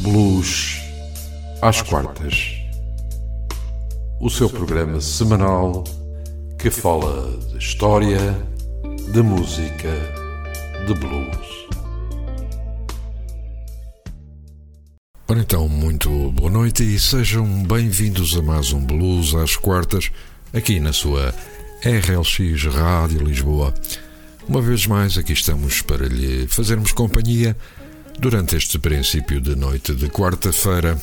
Blues às quartas. O seu programa semanal que fala de história, de música, de blues. Ora então, muito boa noite e sejam bem-vindos a mais um Blues às quartas, aqui na sua RLX Rádio Lisboa. Uma vez mais, aqui estamos para lhe fazermos companhia durante este princípio de noite de quarta-feira.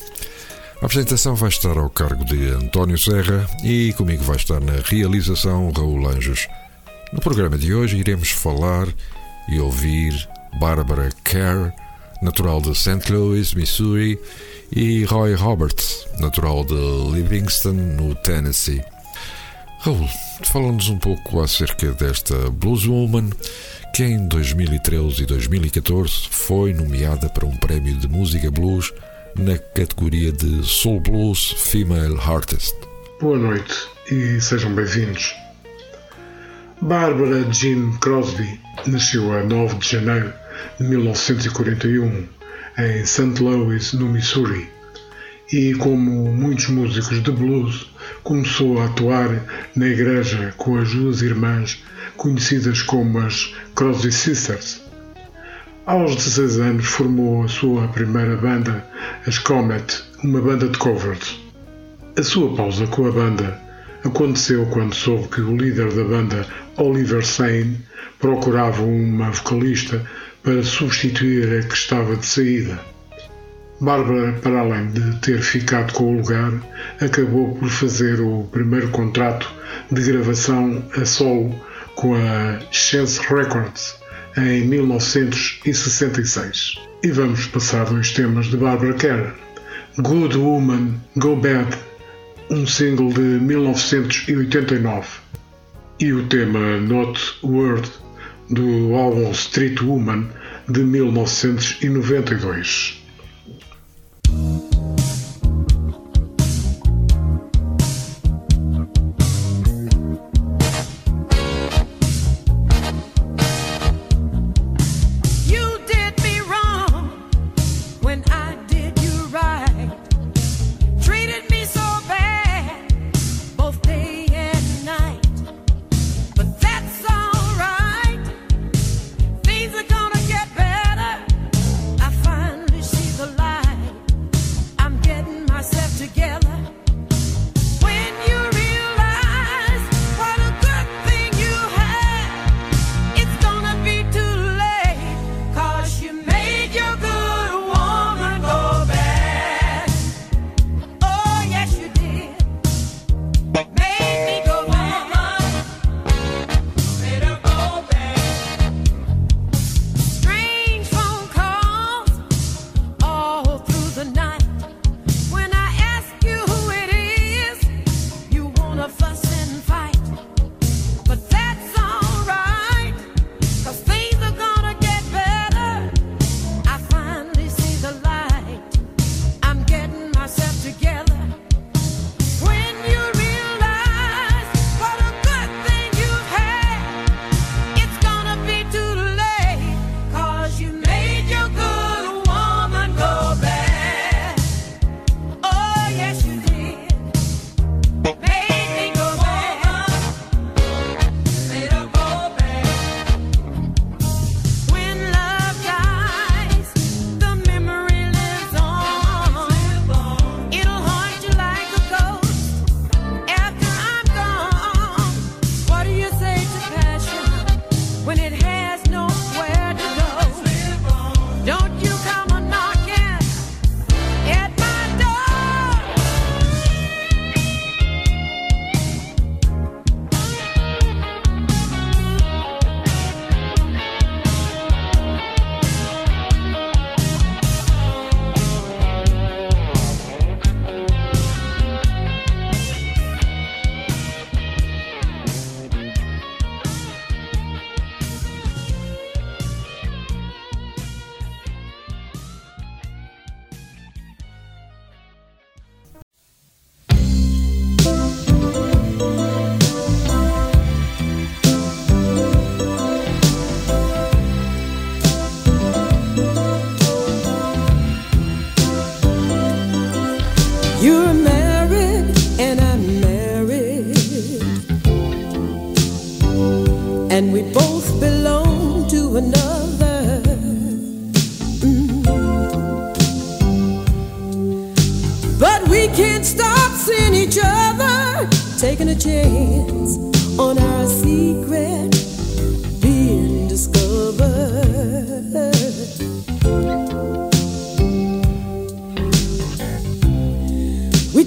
A apresentação vai estar ao cargo de António Serra e comigo vai estar na realização Raul Anjos. No programa de hoje iremos falar e ouvir Barbara Kerr, natural de St. Louis, Missouri, e Roy Roberts, natural de Livingston, no Tennessee. Raul, fala-nos um pouco acerca desta Blueswoman que em 2013 e 2014 foi nomeada para um prémio de música blues na categoria de Soul Blues Female Artist. Boa noite e sejam bem-vindos. Barbara Jean Crosby nasceu a 9 de janeiro de 1941 em St. Louis, no Missouri, e, como muitos músicos de blues, começou a atuar na igreja com as duas irmãs conhecidas como as Crosby Sisters. Aos 16 anos formou a sua primeira banda, as Comet, uma banda de covers. A sua pausa com a banda aconteceu quando soube que o líder da banda, Oliver Sane, procurava uma vocalista para substituir a que estava de saída. Bárbara, para além de ter ficado com o lugar, acabou por fazer o primeiro contrato de gravação a solo com a Chance Records em 1966. E vamos passar dois temas de Barbara Kerr. Good Woman, Go Bad, um single de 1989, e o tema Not Word, do álbum Street Woman, de 1992.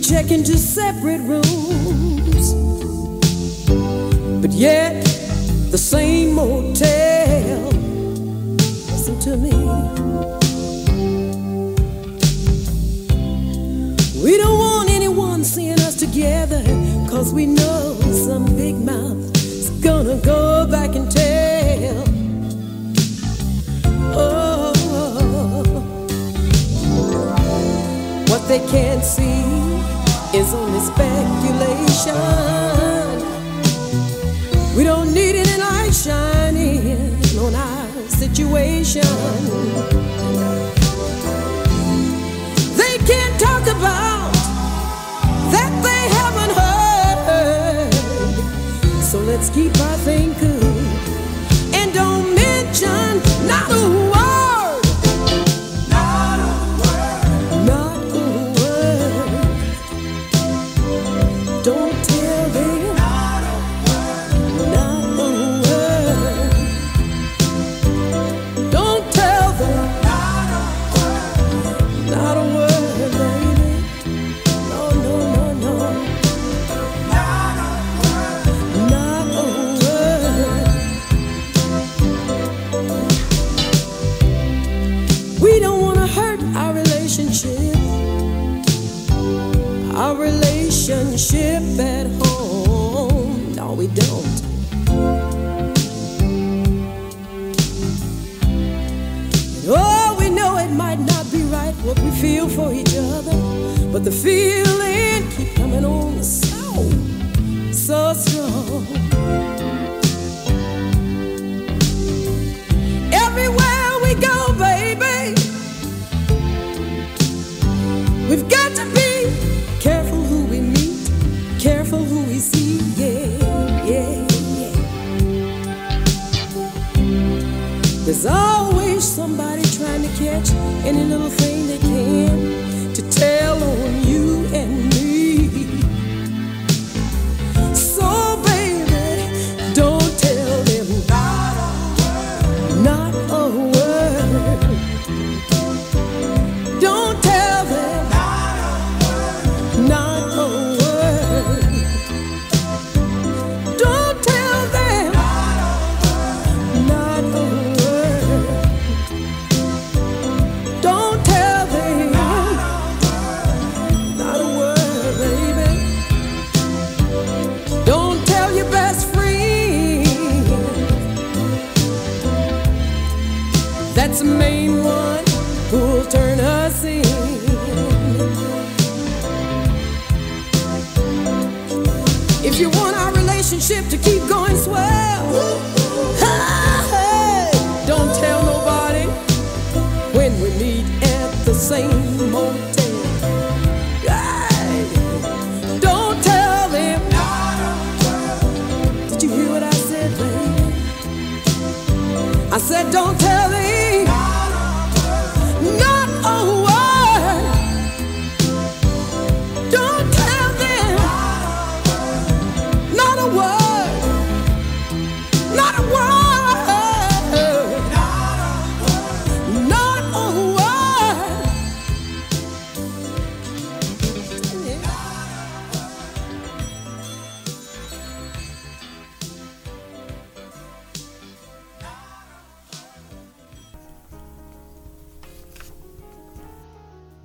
Check into separate rooms, but yet the same motel. Listen to me. We don't want anyone seeing us together, cause we know some big mouth is gonna go back and tell. Oh, what they can't see is only speculation. We don't need any light shining on our situation. They can't talk about that they haven't heard. So let's keep our good and don't mention not a word. so sweet.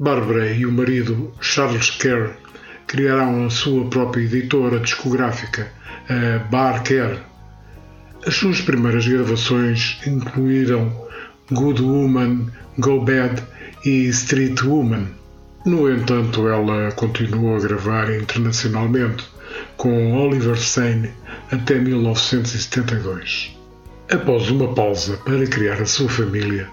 Barbara e o marido Charles Kerr criaram a sua própria editora discográfica, a Bar Kerr. As suas primeiras gravações incluíram Good Woman, Go Bad e Street Woman. No entanto, ela continuou a gravar internacionalmente com Oliver Sane até 1972. Após uma pausa para criar a sua família,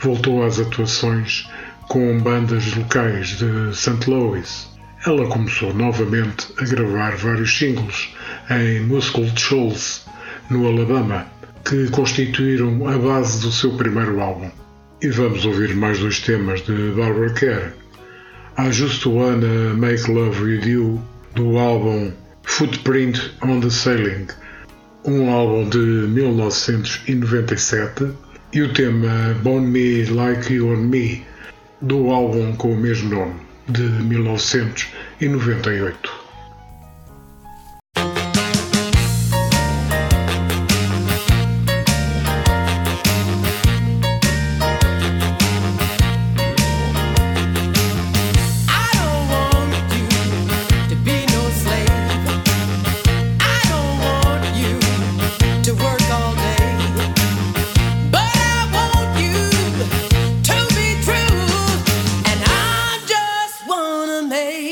voltou às atuações com bandas locais de St. Louis. Ela começou novamente a gravar vários singles em Muscle Shoals no Alabama, que constituíram a base do seu primeiro álbum. E vamos ouvir mais dois temas de Barbara Kerr. I Just Wanna Make Love With You, do álbum Footprint on the Sailing, um álbum de 1997, e o tema Bone Me Like You and Me, do álbum com o mesmo nome, de 1998. made.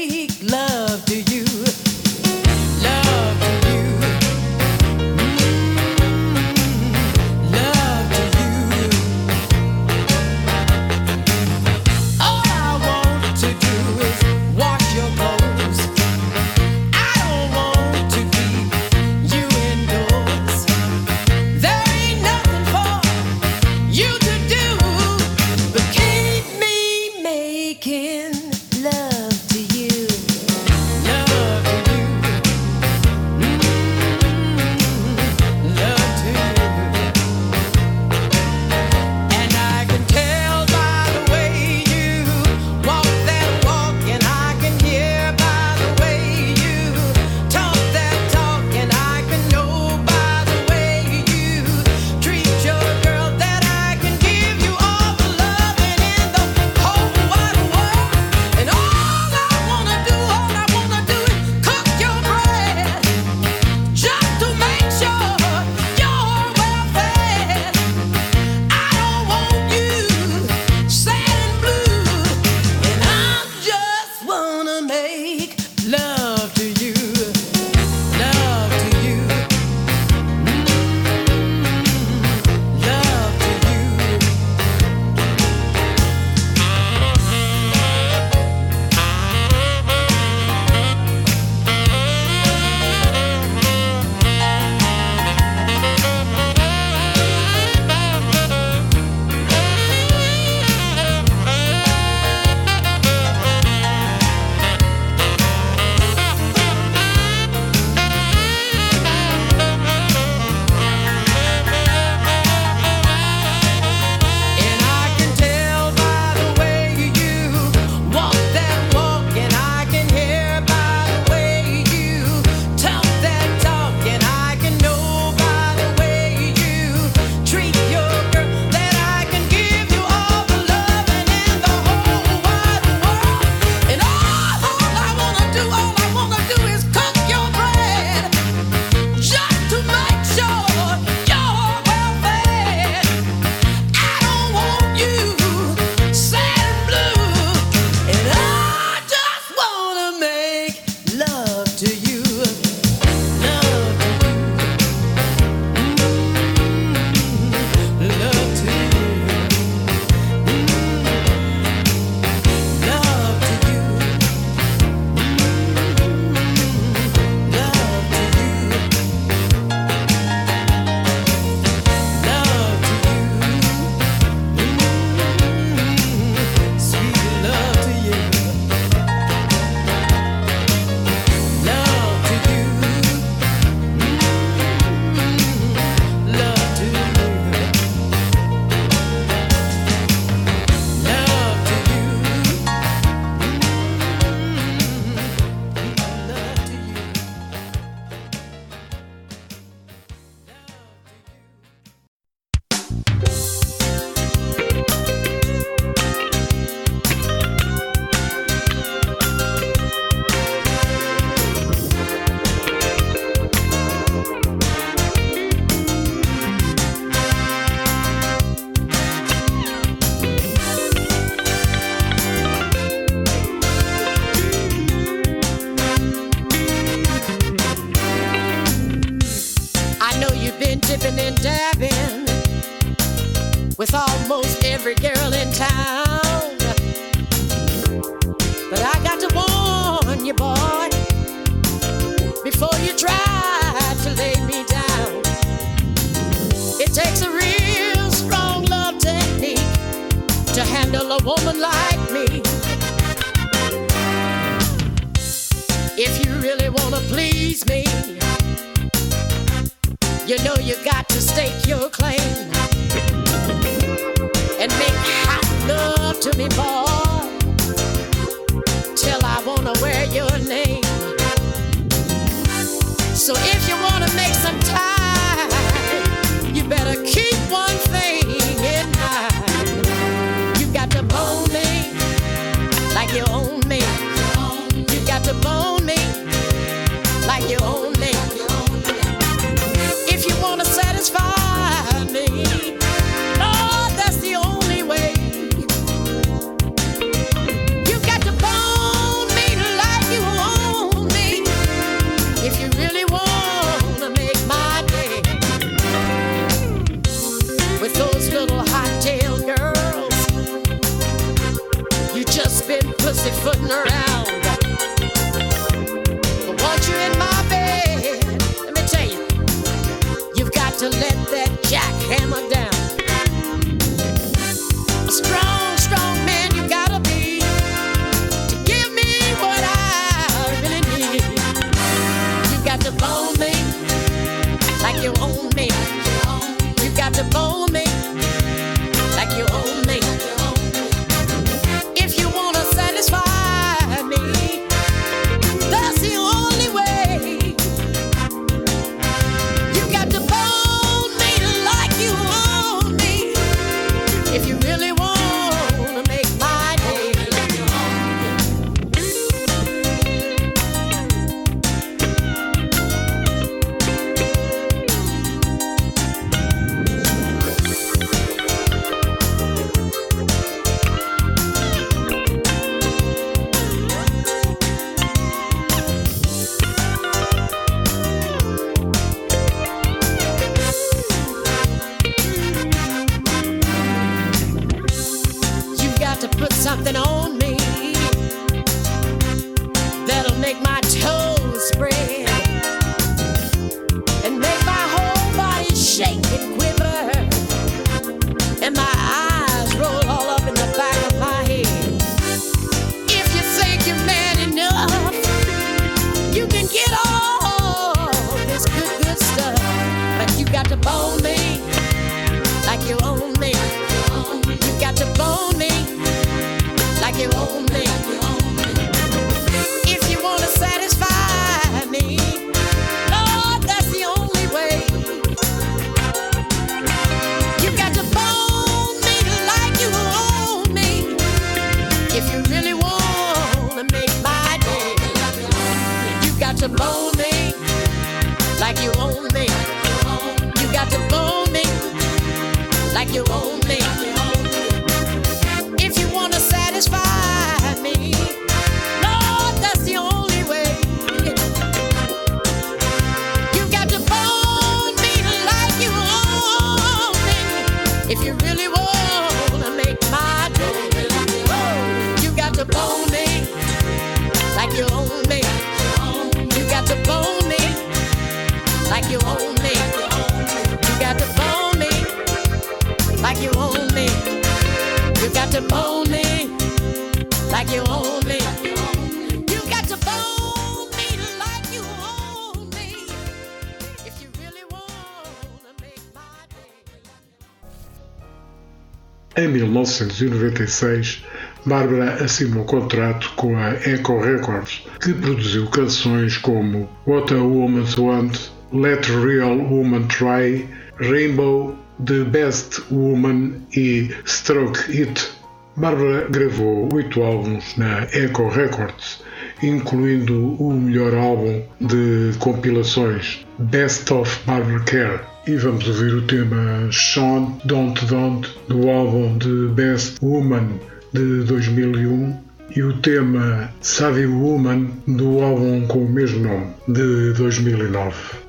1996, Bárbara assinou um contrato com a Echo Records, que produziu canções como What a Woman's Want, Let a Real Woman Try, Rainbow, The Best Woman e Stroke It. Bárbara gravou oito álbuns na Echo Records, incluindo o melhor álbum de compilações, Best of Barbara Care e vamos ouvir o tema Sean Don't Don't do álbum de Best Woman de 2001 e o tema Savvy Woman do álbum com o mesmo nome de 2009.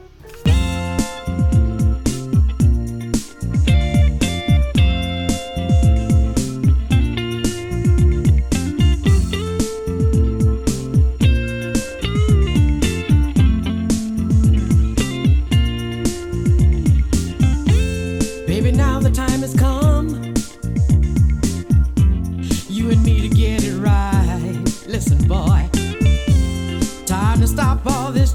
up all this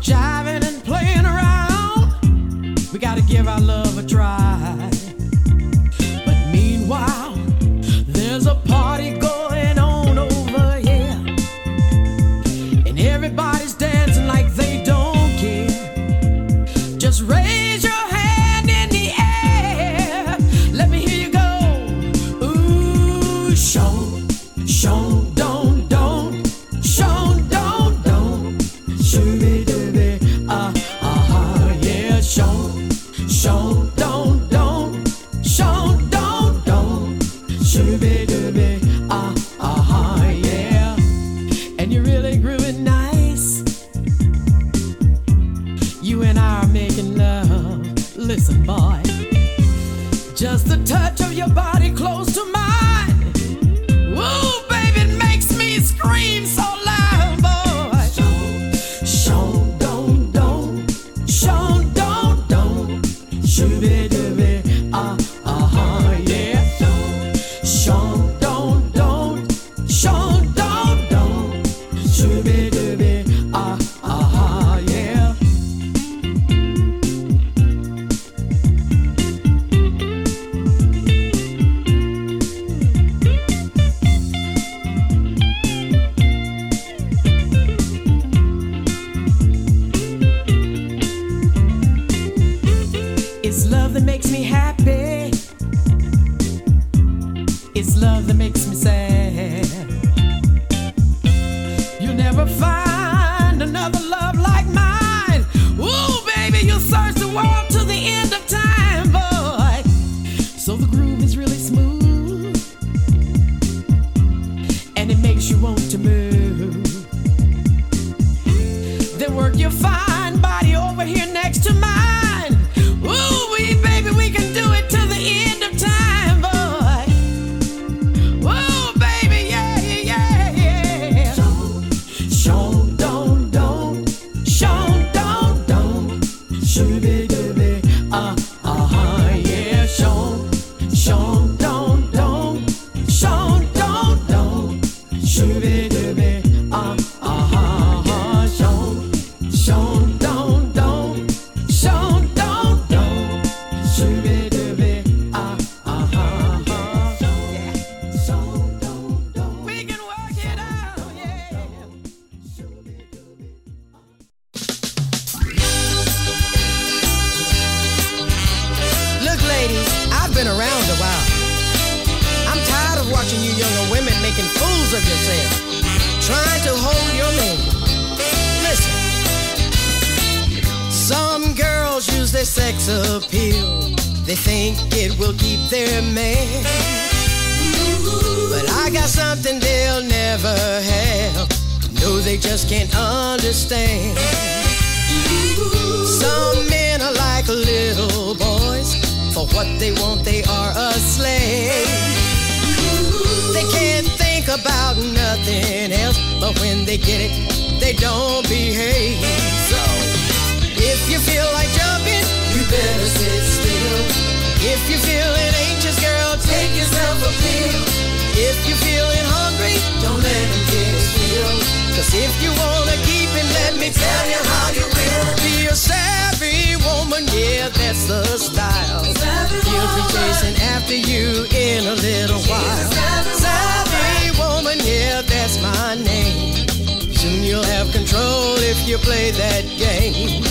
if you play that game.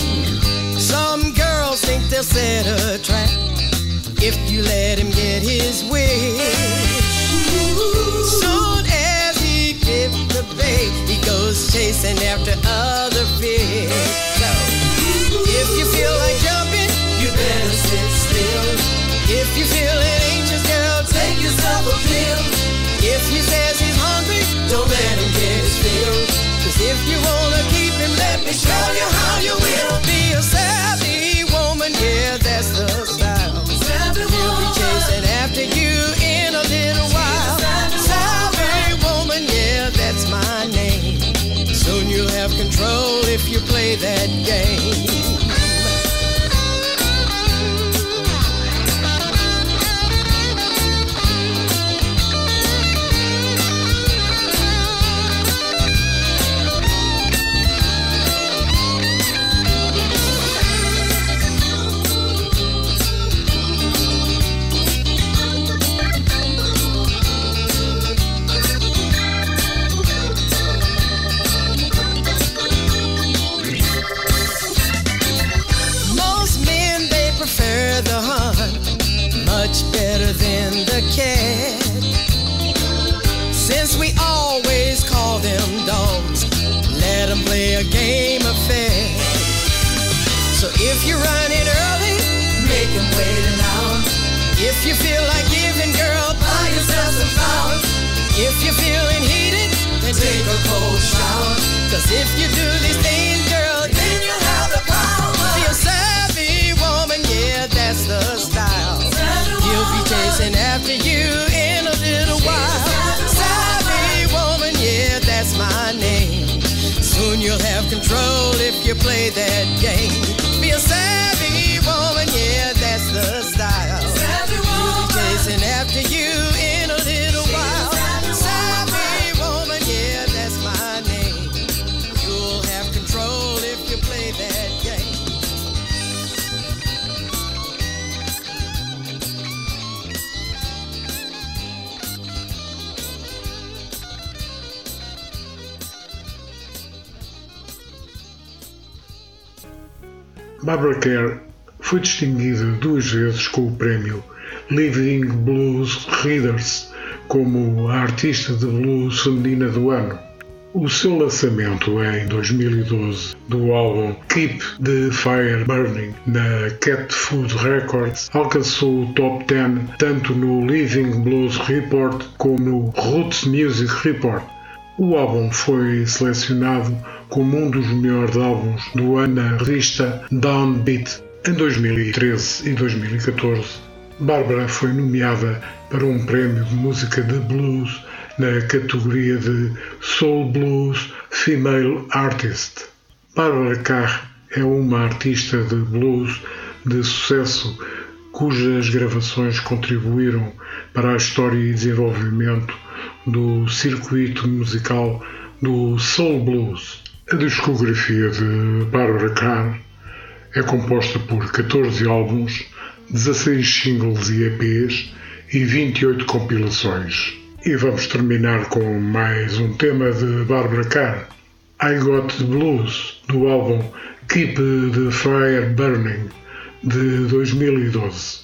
Some girls think they'll set a trap if you let him get his way, Soon as he gives the bait, he goes chasing after other fish. So if you feel like jumping, you better sit still. If you feeling anxious, girl, take yourself a pill. If he says he's hungry, don't let him get his fill. Cause if you wanna let me show you how you will be yourself. A game affair. So if you're running early, make them wait an hour. If you feel like giving, girl, buy yourself some flowers. If you're feeling heated, then take a cold shower. Cause if you do these things, girl, you play that game. Be a savvy Barbara Kerr foi distinguida duas vezes com o prémio Living Blues Readers como a artista de blues feminina do ano. O seu lançamento em 2012 do álbum Keep the Fire Burning na Cat Food Records alcançou o top 10 tanto no Living Blues Report como no Roots Music Report. O álbum foi selecionado como um dos melhores álbuns do ano na revista Downbeat. Em 2013 e 2014, Bárbara foi nomeada para um prémio de música de blues na categoria de Soul Blues Female Artist. Bárbara Carr é uma artista de blues de sucesso cujas gravações contribuíram para a história e desenvolvimento do circuito musical do Soul Blues. A discografia de Barbara Carr é composta por 14 álbuns, 16 singles e EPs e 28 compilações. E vamos terminar com mais um tema de Barbara Carr, I Got the Blues, do álbum Keep the Fire Burning, de 2012.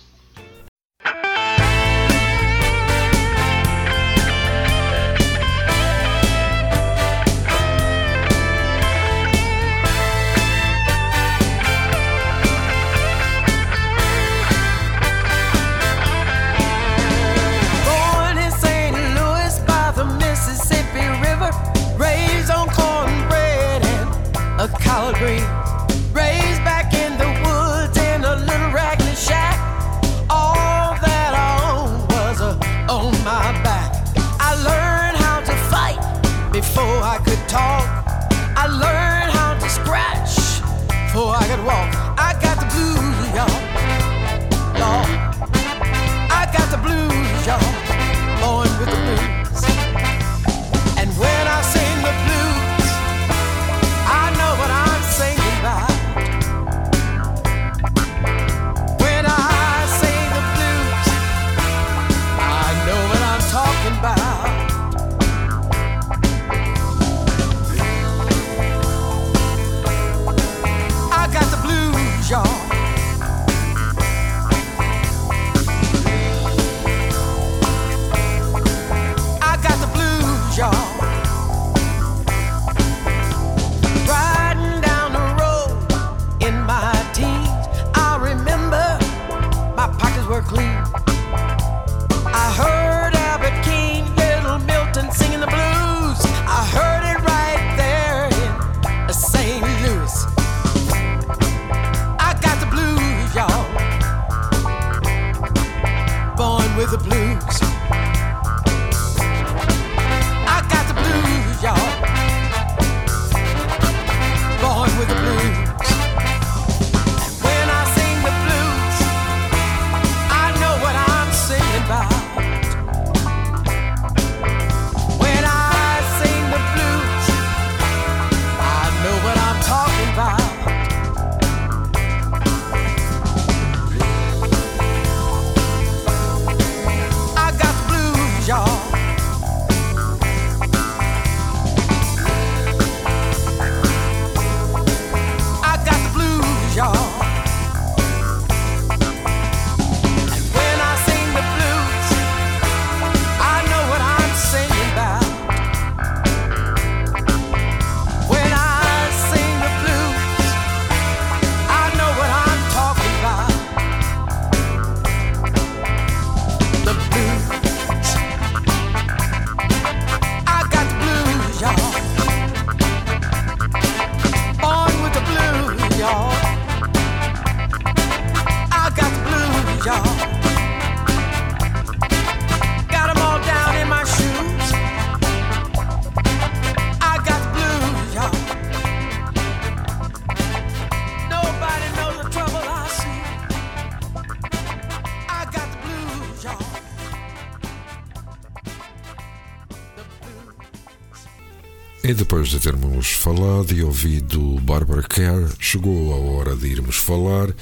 E depois de termos falado e ouvido Barbara Kerr, chegou a hora de irmos falar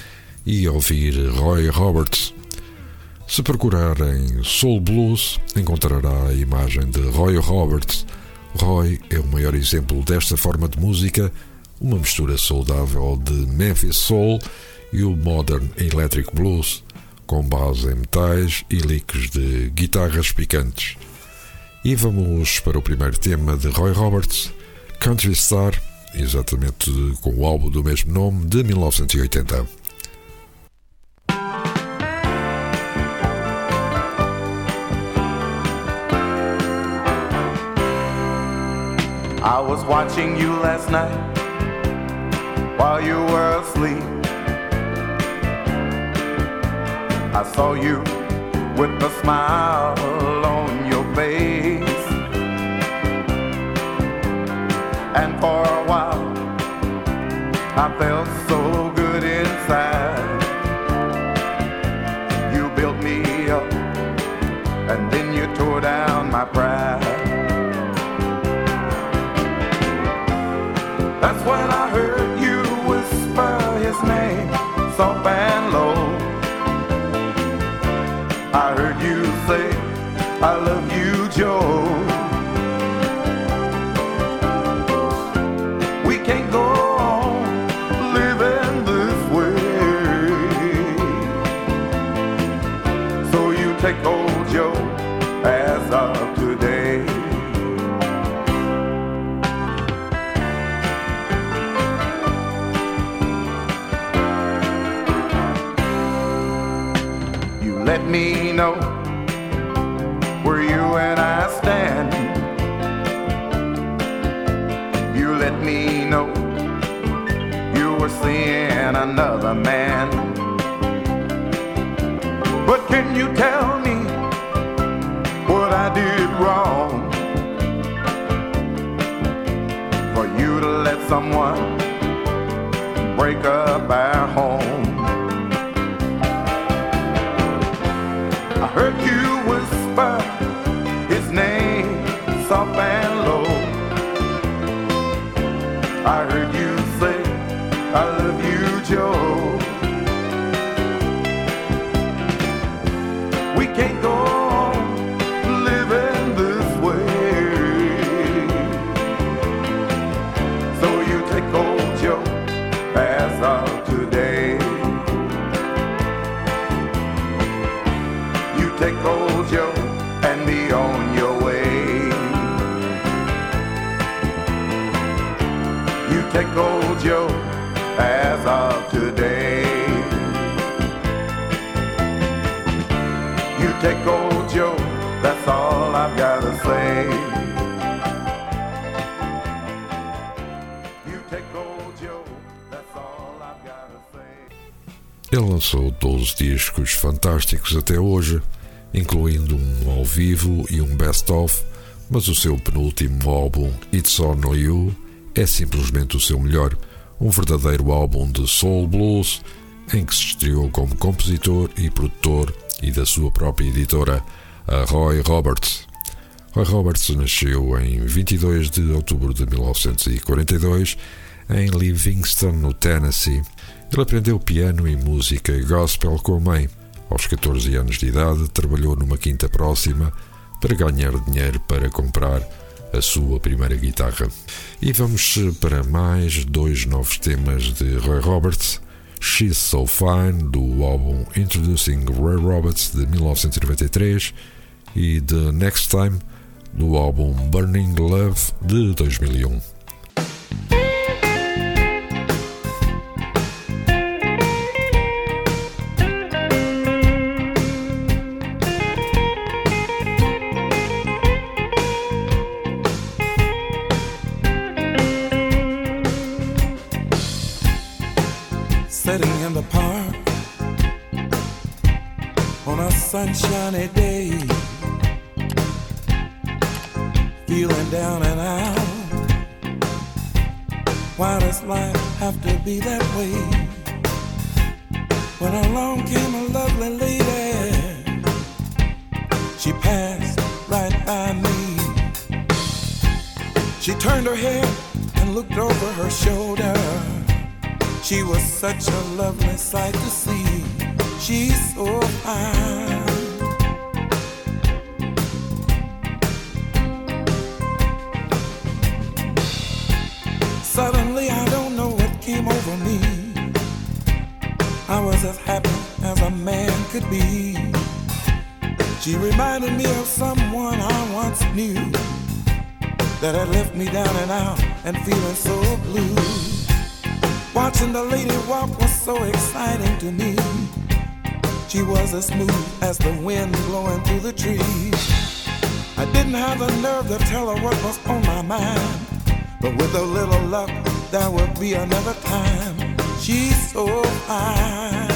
e ouvir Roy Roberts. Se procurar em Soul Blues, encontrará a imagem de Roy Roberts. Roy é o maior exemplo desta forma de música, uma mistura saudável de Memphis Soul e o Modern Electric Blues, com base em metais e licks de guitarras picantes. E vamos para o primeiro tema de Roy Roberts, Country Star, exatamente com o álbum do mesmo nome, de 1980. I was watching you last night while you were asleep. I saw you with a smile And for a while, I felt so good inside. You built me up, and then you tore down my pride. That's when I heard you whisper his name, soft and low. I heard you say, I love you, Joe. Take old Joe as of today. You let me know can you tell me what I did wrong for you to let someone break up our home? I heard you whisper his name soft and low. I heard you say, I love you, Joe. Be on your way. You take old Joe as of today. You take old Joe, that's all I've I've gotta say. Ele lançou 12 discos fantásticos até hoje, incluindo um ao vivo e um best-of, mas o seu penúltimo álbum, It's On You, é simplesmente o seu melhor, um verdadeiro álbum de soul blues em que se estreou como compositor e produtor e da sua própria editora, a Roy Roberts. Roy Roberts nasceu em 22 de outubro de 1942 em Livingston, no Tennessee. Ele aprendeu piano e música gospel com a mãe. Aos 14 anos de idade, trabalhou numa quinta próxima para ganhar dinheiro para comprar a sua primeira guitarra. E vamos para mais dois novos temas de Roy Roberts. She's So Fine, do álbum Introducing Roy Roberts de 1993, e The Next Time, do álbum Burning Love de 2001. Her shoulder. She was such a lovely sight to see. She's so fine. Suddenly, I don't know what came over me. I was as happy as a man could be. She reminded me of someone I once knew that had left me down and out and feeling so blue. Watching the lady walk was so exciting to me. She was as smooth as the wind blowing through the trees. I didn't have the nerve to tell her what was on my mind. But with a little luck, there would be another time. She's so fine.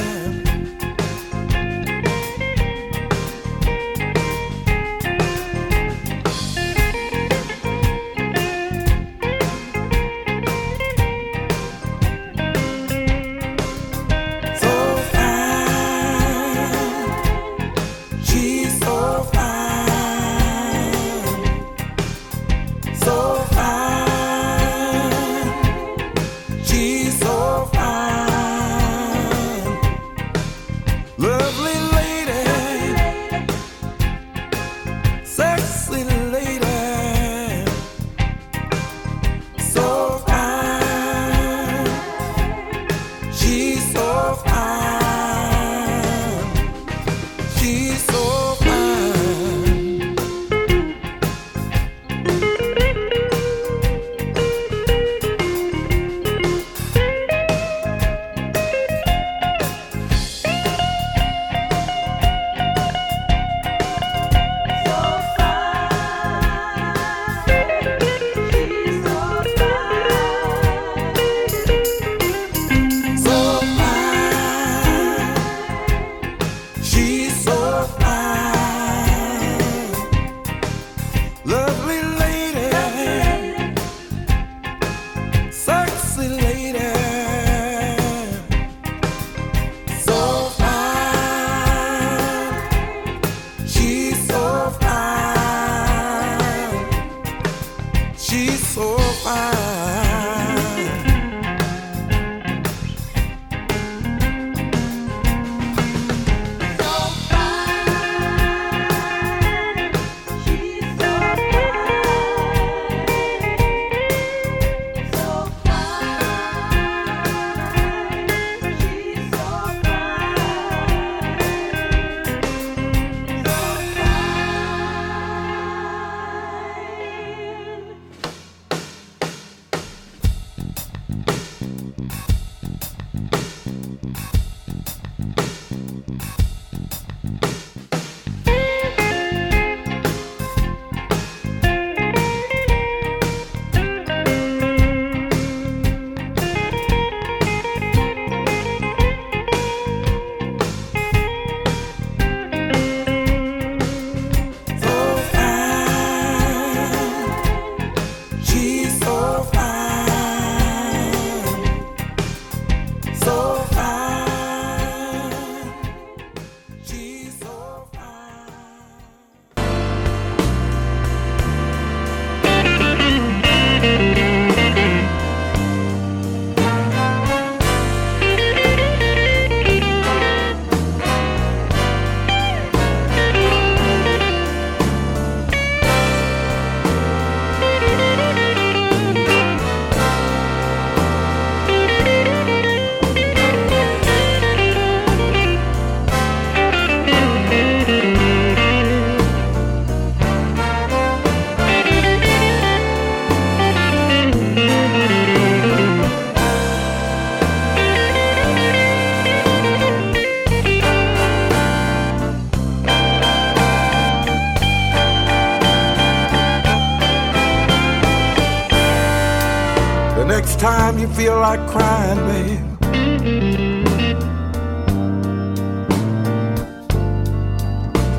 Like crying, babe.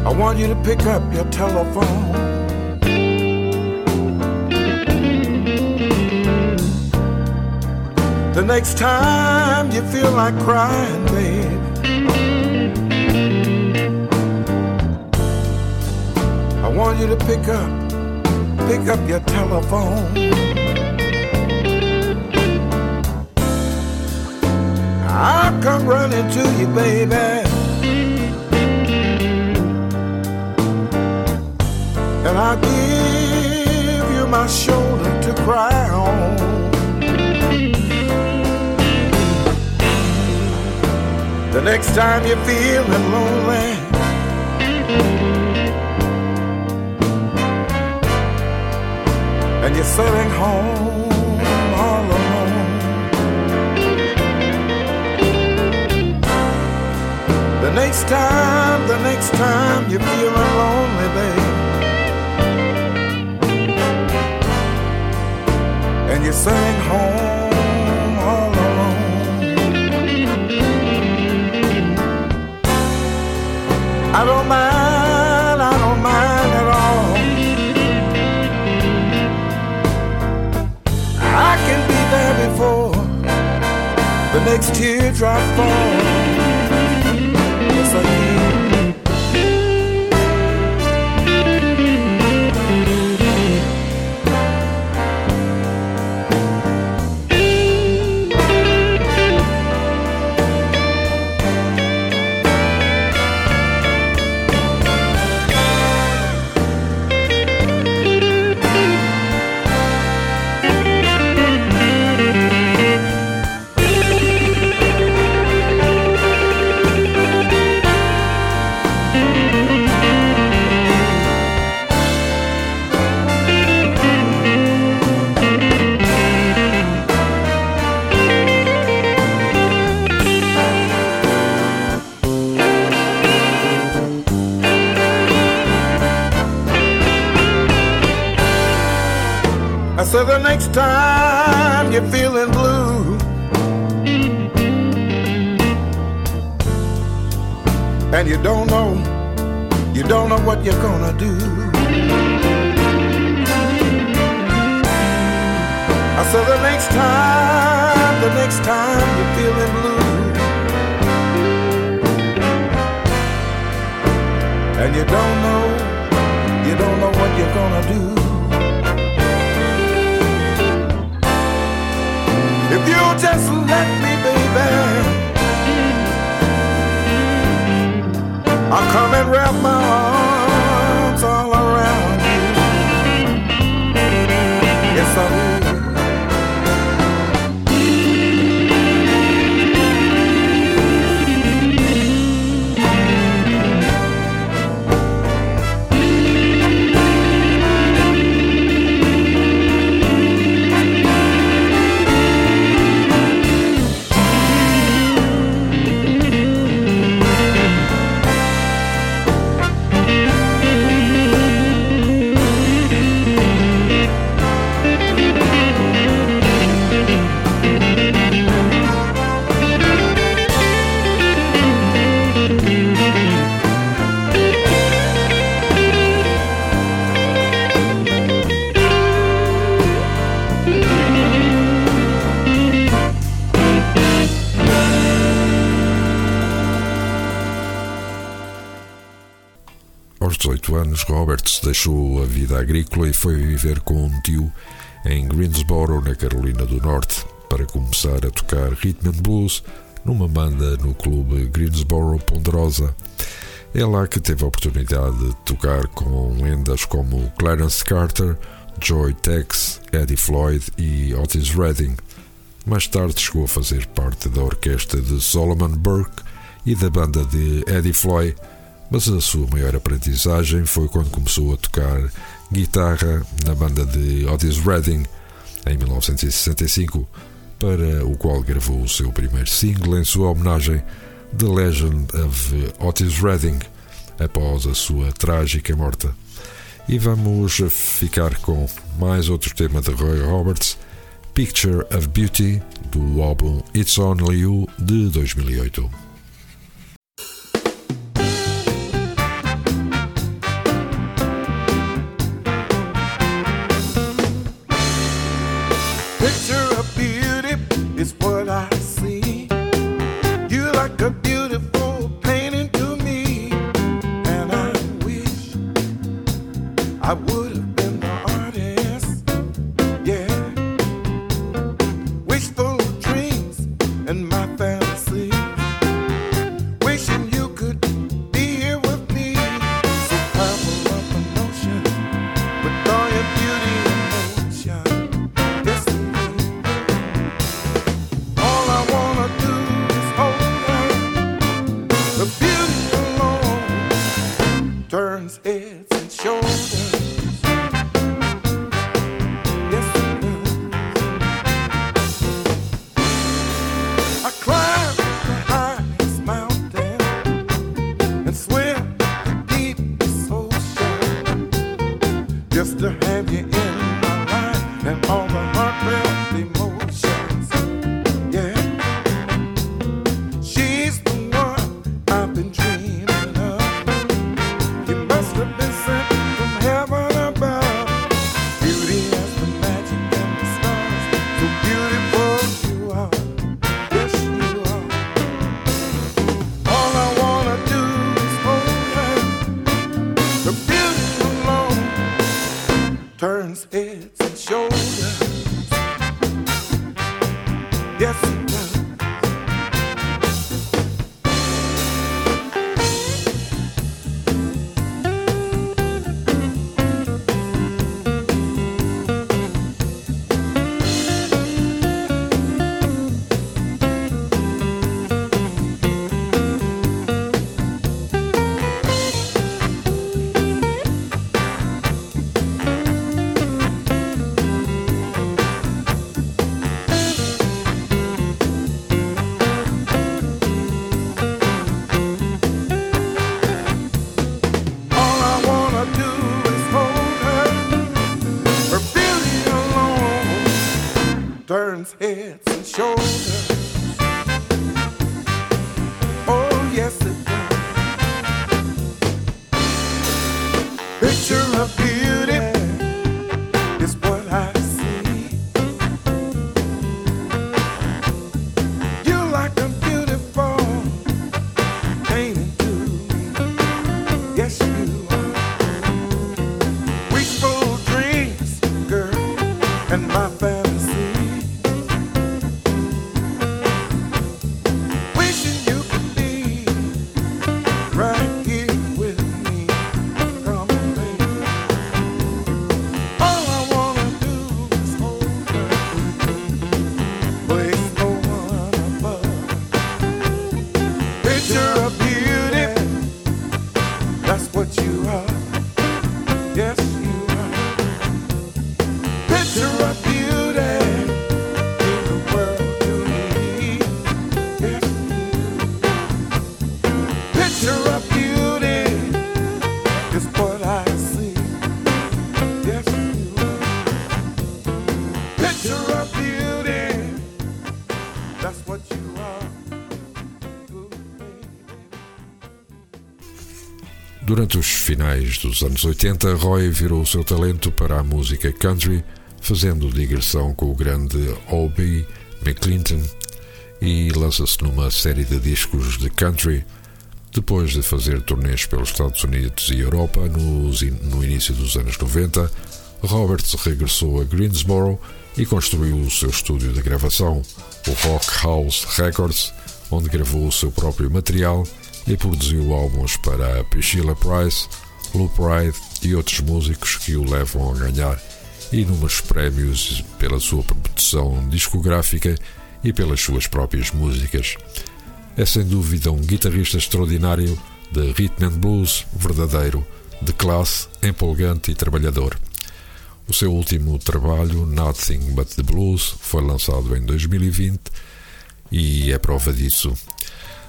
I want you to pick up your telephone. The next time you feel like crying, babe. I want you to pick up pick up your telephone. I'll come running to you, baby. And I'll give you my shoulder to cry on. The next time you're feeling lonely. And you're sitting home next time, the next time you're feeling lonely, babe. And you're sitting home all alone. I don't mind, I don't mind at all. I can be there before the next teardrop falls. Next time you're feeling blue and you don't know, you don't know what you're gonna do. I said the next time, the next time you're feeling blue and you don't know, you don't know what you're gonna do. You'll just let me, baby, I'll come and wrap my arms deixou a vida agrícola e foi viver com um tio em Greensboro, na Carolina do Norte, para começar a tocar rhythm and blues numa banda no clube Greensboro Ponderosa. É lá que teve a oportunidade de tocar com lendas como Clarence Carter, Joy Tex, Eddie Floyd e Otis Redding. Mais tarde chegou a fazer parte da orquestra de Solomon Burke e da banda de Eddie Floyd, mas a sua maior aprendizagem foi quando começou a tocar guitarra na banda de Otis Redding em 1965, para o qual gravou o seu primeiro single em sua homenagem, The Legend of Otis Redding, após a sua trágica morte. E vamos ficar com mais outro tema de Roy Roberts, Picture of Beauty, do álbum It's Only You de 2008. Durante os finais dos anos 80, Roy virou o seu talento para a música country, fazendo digressão com o grande O.B. McClinton e lança-se numa série de discos de country. Depois de fazer turnês pelos Estados Unidos e Europa no início dos anos 90, Roberts regressou a Greensboro e construiu o seu estúdio de gravação, o Rock House Records, onde gravou o seu próprio material e produziu álbuns para Priscilla Price, Lou Pride e outros músicos que o levam a ganhar inúmeros prémios pela sua produção discográfica e pelas suas próprias músicas. É sem dúvida um guitarrista extraordinário de rhythm and blues verdadeiro, de classe, empolgante e trabalhador. O seu último trabalho, Nothing But the Blues, foi lançado em 2020 e é prova disso.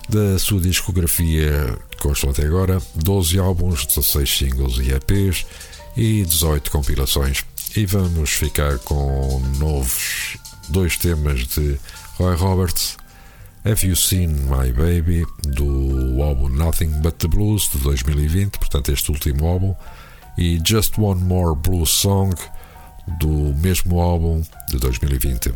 Da sua discografia constam até agora 12 álbuns, 16 singles e EPs e 18 compilações. E vamos ficar com novos dois temas de Roy Roberts. Have You Seen My Baby, do álbum Nothing But the Blues de 2020, portanto, este último álbum, e Just One More Blues Song, do mesmo álbum de 2020.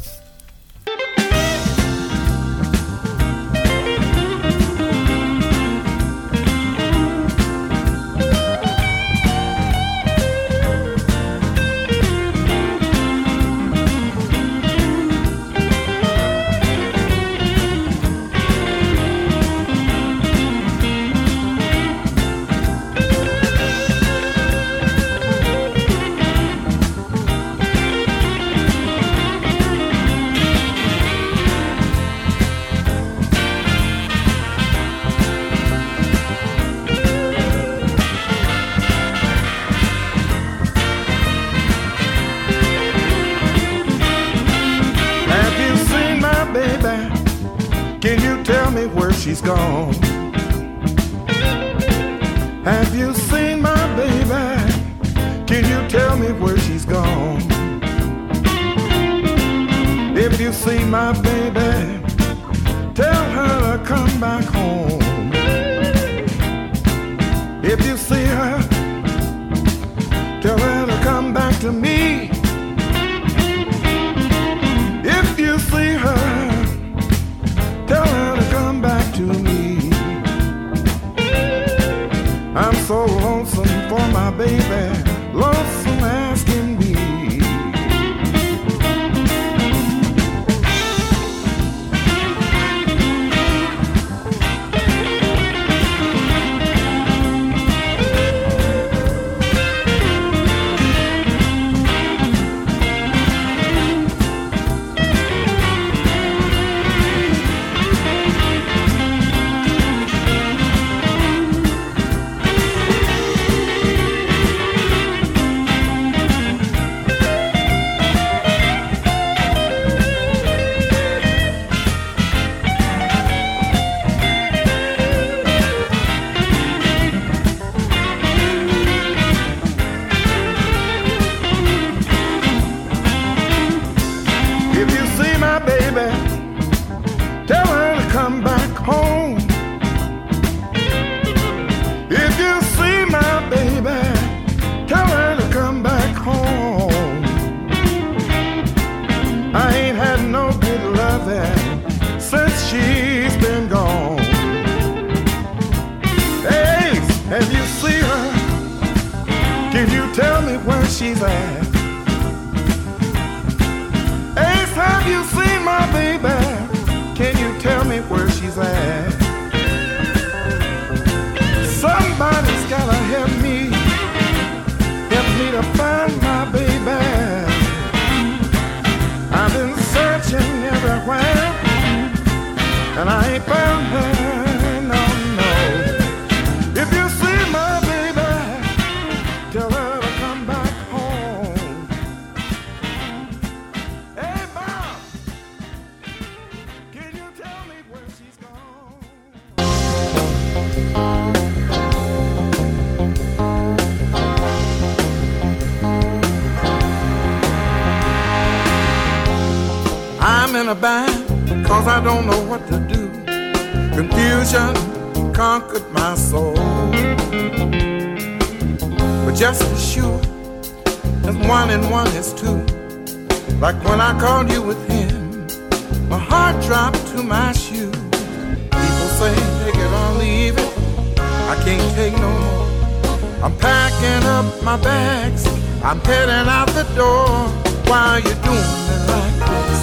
Doing like this?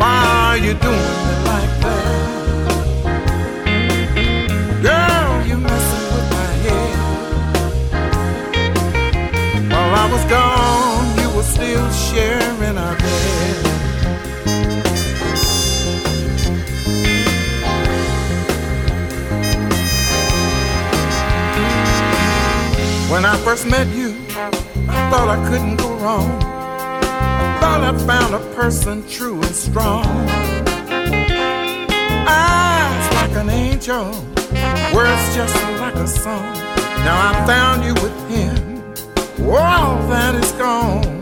Why are you doing like? Girl, you messing with my head. While I was gone, you were still sharing our bed. When I first met you, thought I couldn't go wrong. I thought I found a person true and strong. Eyes like an angel, words just like a song. Now I found you with him. All that is gone.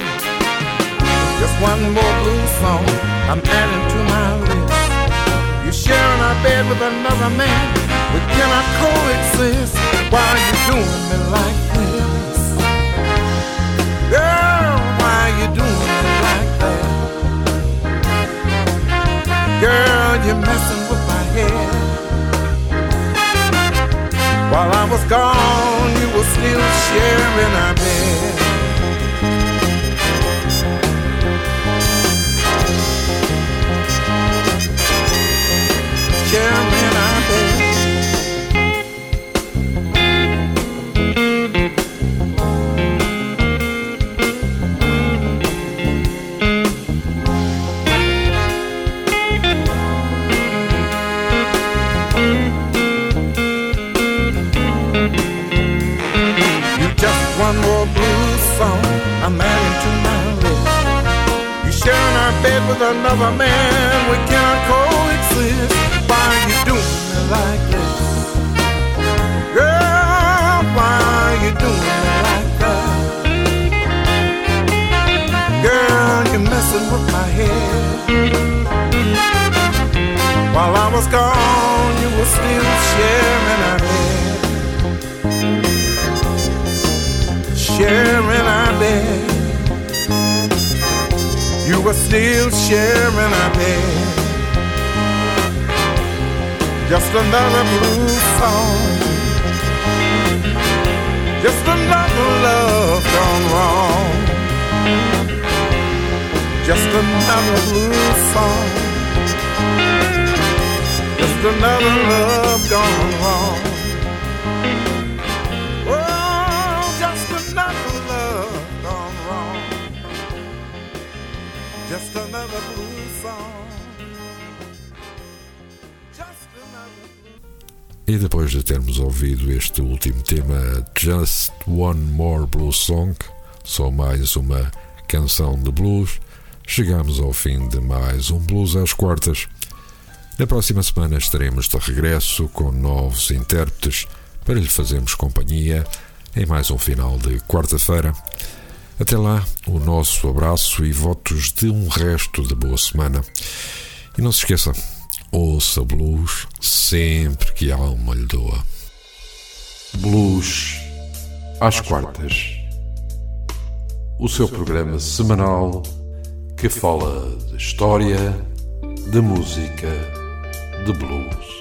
Just one more blue song I'm adding to my list. You sharing our bed with another man. We cannot coexist. Why are you doing me like this? Girl, you're messing with my head. While I was gone, you were still sharing our bed. Sharing sharing our bed with another man, we cannot coexist. Still sharing our bed. Just another blues song. Just another love gone wrong. Just another blues song. Just another love gone wrong. E depois de termos ouvido este último tema, Just One More Blues Song, só mais uma canção de blues, chegamos ao fim de mais um Blues às Quartas. Na próxima semana estaremos de regresso com novos intérpretes para lhe fazermos companhia em mais um final de quarta-feira. Até lá, o nosso abraço e votos de um resto de boa semana. E não se esqueça, ouça blues sempre que a alma lhe doa. Blues às quartas. O seu programa semanal que fala de história, de música, de blues.